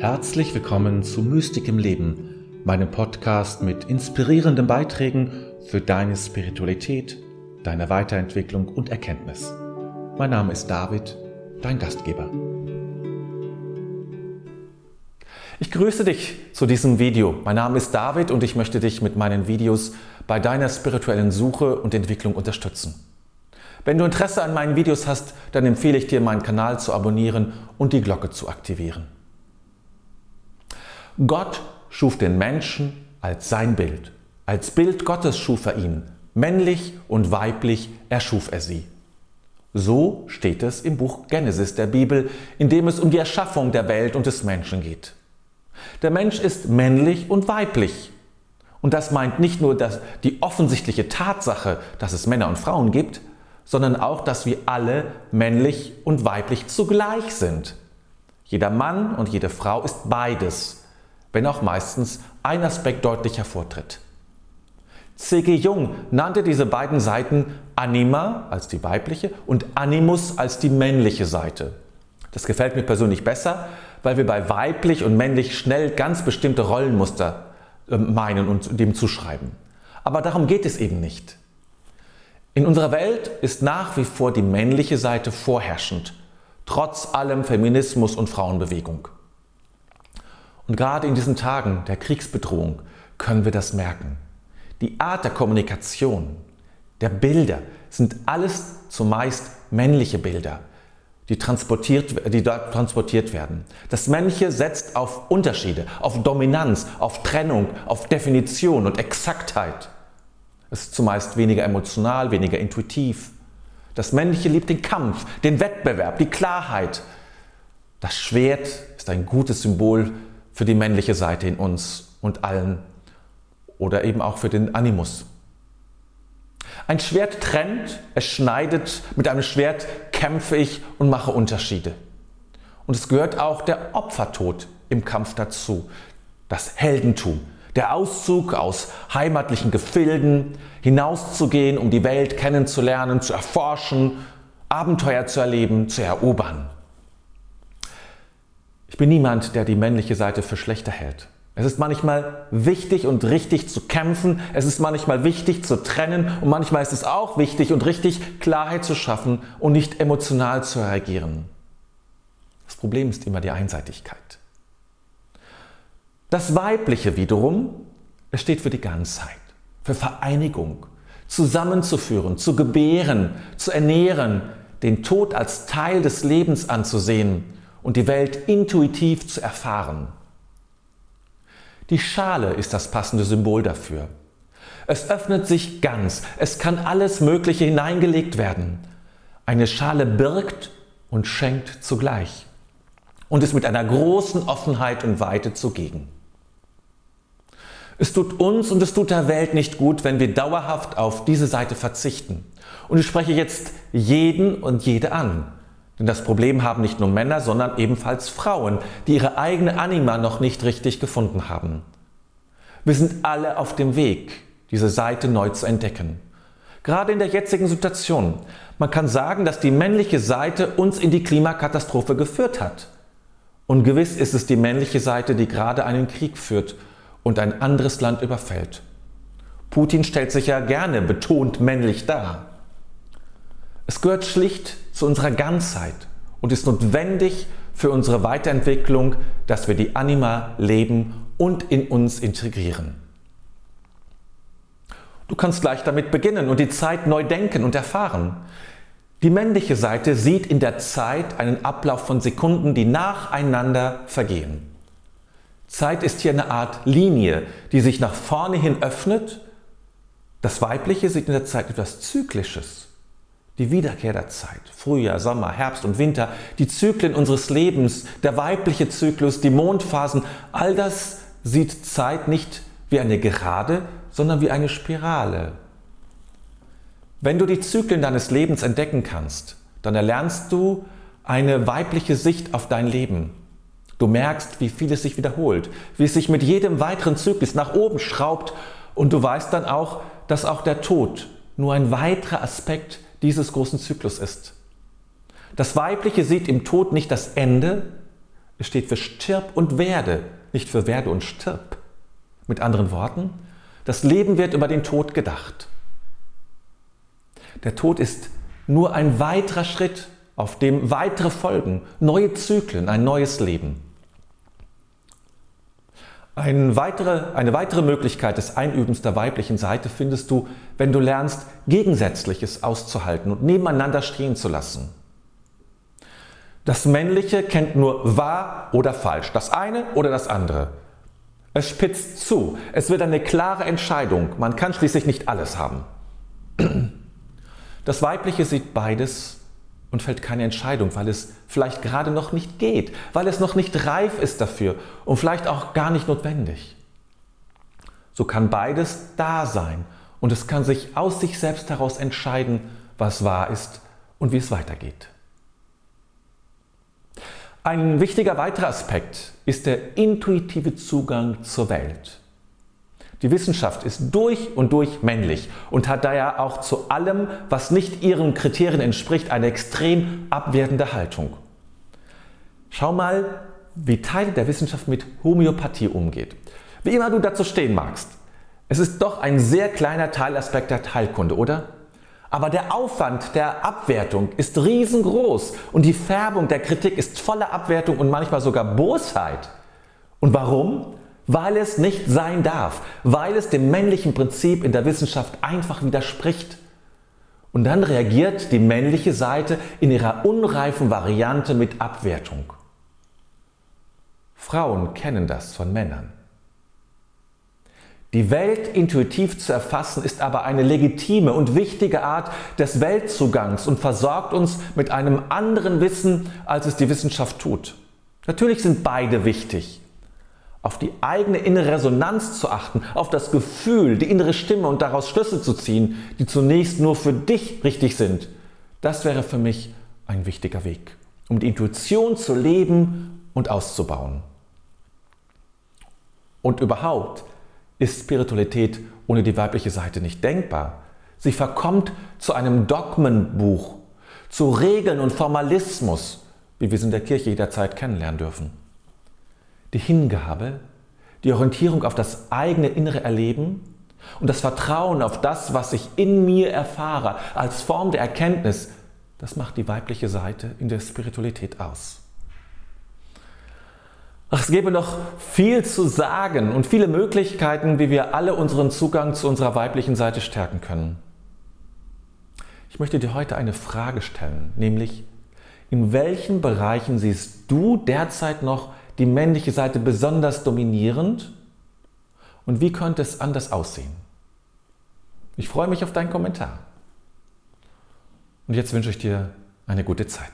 Herzlich willkommen zu Mystik im Leben, meinem Podcast mit inspirierenden Beiträgen für deine Spiritualität, deine Weiterentwicklung und Erkenntnis. Mein Name ist David, dein Gastgeber. Ich grüße dich zu diesem Video. Mein Name ist David und ich möchte dich mit meinen Videos bei deiner spirituellen Suche und Entwicklung unterstützen. Wenn du Interesse an meinen Videos hast, dann empfehle ich dir, meinen Kanal zu abonnieren und die Glocke zu aktivieren. Gott schuf den Menschen als sein Bild. Als Bild Gottes schuf er ihn. Männlich und weiblich erschuf er sie. So steht es im Buch Genesis der Bibel, in dem es um die Erschaffung der Welt und des Menschen geht. Der Mensch ist männlich und weiblich. Und das meint nicht nur dass die offensichtliche Tatsache, dass es Männer und Frauen gibt, sondern auch, dass wir alle männlich und weiblich zugleich sind. Jeder Mann und jede Frau ist beides, wenn auch meistens ein Aspekt deutlich hervortritt. C.G. Jung nannte diese beiden Seiten Anima als die weibliche und Animus als die männliche Seite. Das gefällt mir persönlich besser, weil wir bei weiblich und männlich schnell ganz bestimmte Rollenmuster ähm, meinen und dem zuschreiben. Aber darum geht es eben nicht. In unserer Welt ist nach wie vor die männliche Seite vorherrschend, trotz allem Feminismus und Frauenbewegung. Und gerade in diesen Tagen der Kriegsbedrohung können wir das merken. Die Art der Kommunikation, der Bilder sind alles zumeist männliche Bilder die transportiert, die dort transportiert werden. Das Männliche setzt auf Unterschiede, auf Dominanz, auf Trennung, auf Definition und Exaktheit. Es ist zumeist weniger emotional, weniger intuitiv. Das Männliche liebt den Kampf, den Wettbewerb, die Klarheit. Das Schwert ist ein gutes Symbol für die männliche Seite in uns und allen oder eben auch für den Animus. Ein Schwert trennt, es schneidet, mit einem Schwert kämpfe ich und mache Unterschiede. Und es gehört auch der Opfertod im Kampf dazu, das Heldentum, der Auszug aus heimatlichen Gefilden, hinauszugehen, um die Welt kennenzulernen, zu erforschen, Abenteuer zu erleben, zu erobern. Ich bin niemand, der die männliche Seite für schlechter hält. Es ist manchmal wichtig und richtig zu kämpfen, es ist manchmal wichtig zu trennen und manchmal ist es auch wichtig und richtig, Klarheit zu schaffen und nicht emotional zu reagieren. Das Problem ist immer die Einseitigkeit. Das Weibliche wiederum, es steht für die Ganzheit, für Vereinigung, zusammenzuführen, zu gebären, zu ernähren, den Tod als Teil des Lebens anzusehen und die Welt intuitiv zu erfahren. Die Schale ist das passende Symbol dafür. Es öffnet sich ganz, es kann alles Mögliche hineingelegt werden. Eine Schale birgt und schenkt zugleich und ist mit einer großen Offenheit und Weite zugegen. Es tut uns und es tut der Welt nicht gut, wenn wir dauerhaft auf diese Seite verzichten. Und ich spreche jetzt jeden und jede an. Denn das Problem haben nicht nur Männer, sondern ebenfalls Frauen, die ihre eigene Anima noch nicht richtig gefunden haben. Wir sind alle auf dem Weg, diese Seite neu zu entdecken. Gerade in der jetzigen Situation. Man kann sagen, dass die männliche Seite uns in die Klimakatastrophe geführt hat. Und gewiss ist es die männliche Seite, die gerade einen Krieg führt und ein anderes Land überfällt. Putin stellt sich ja gerne betont männlich dar. Es gehört schlicht zu unserer Ganzheit und ist notwendig für unsere Weiterentwicklung, dass wir die Anima leben und in uns integrieren. Du kannst gleich damit beginnen und die Zeit neu denken und erfahren. Die männliche Seite sieht in der Zeit einen Ablauf von Sekunden, die nacheinander vergehen. Zeit ist hier eine Art Linie, die sich nach vorne hin öffnet. Das weibliche sieht in der Zeit etwas Zyklisches die Wiederkehr der Zeit, Frühjahr, Sommer, Herbst und Winter, die Zyklen unseres Lebens, der weibliche Zyklus, die Mondphasen, all das sieht Zeit nicht wie eine Gerade, sondern wie eine Spirale. Wenn du die Zyklen deines Lebens entdecken kannst, dann erlernst du eine weibliche Sicht auf dein Leben. Du merkst, wie vieles sich wiederholt, wie es sich mit jedem weiteren Zyklus nach oben schraubt und du weißt dann auch, dass auch der Tod nur ein weiterer Aspekt dieses großen Zyklus ist. Das Weibliche sieht im Tod nicht das Ende, Es steht für stirb und werde, nicht für werde und stirb. Mit anderen Worten, das Leben wird über den Tod gedacht. Der Tod ist nur ein weiterer Schritt, auf dem weitere Folgen, neue Zyklen, ein neues Leben. Eine weitere, eine weitere Möglichkeit des Einübens der weiblichen Seite findest du, wenn du lernst, Gegensätzliches auszuhalten und nebeneinander stehen zu lassen. Das Männliche kennt nur wahr oder falsch, das eine oder das andere. Es spitzt zu, es wird eine klare Entscheidung, man kann schließlich nicht alles haben. Das Weibliche sieht beides und fällt keine Entscheidung, weil es vielleicht gerade noch nicht geht, weil es noch nicht reif ist dafür und vielleicht auch gar nicht notwendig. So kann beides da sein und es kann sich aus sich selbst heraus entscheiden, was wahr ist und wie es weitergeht. Ein wichtiger weiterer Aspekt ist der intuitive Zugang zur Welt. Die Wissenschaft ist durch und durch männlich und hat daher auch zu allem, was nicht ihren Kriterien entspricht, eine extrem abwertende Haltung. Schau mal, wie Teile der Wissenschaft mit Homöopathie umgeht. Wie immer du dazu stehen magst. Es ist doch ein sehr kleiner Teilaspekt der Teilkunde, oder? Aber der Aufwand der Abwertung ist riesengroß und die Färbung der Kritik ist voller Abwertung und manchmal sogar Bosheit. Und warum? Weil es nicht sein darf, weil es dem männlichen Prinzip in der Wissenschaft einfach widerspricht. Und dann reagiert die männliche Seite in ihrer unreifen Variante mit Abwertung. Frauen kennen das von Männern. Die Welt intuitiv zu erfassen ist aber eine legitime und wichtige Art des Weltzugangs und versorgt uns mit einem anderen Wissen, als es die Wissenschaft tut. Natürlich sind beide wichtig auf die eigene innere Resonanz zu achten, auf das Gefühl, die innere Stimme und daraus Schlüsse zu ziehen, die zunächst nur für dich richtig sind, das wäre für mich ein wichtiger Weg, um die Intuition zu leben und auszubauen. Und überhaupt ist Spiritualität ohne die weibliche Seite nicht denkbar. Sie verkommt zu einem Dogmenbuch, zu Regeln und Formalismus, wie wir es in der Kirche jederzeit kennenlernen dürfen die Hingabe, die Orientierung auf das eigene innere Erleben und das Vertrauen auf das, was ich in mir erfahre, als Form der Erkenntnis, das macht die weibliche Seite in der Spiritualität aus. Ach, es gäbe noch viel zu sagen und viele Möglichkeiten, wie wir alle unseren Zugang zu unserer weiblichen Seite stärken können. Ich möchte dir heute eine Frage stellen, nämlich in welchen Bereichen siehst du derzeit noch die männliche Seite besonders dominierend? Und wie könnte es anders aussehen? Ich freue mich auf deinen Kommentar. Und jetzt wünsche ich dir eine gute Zeit.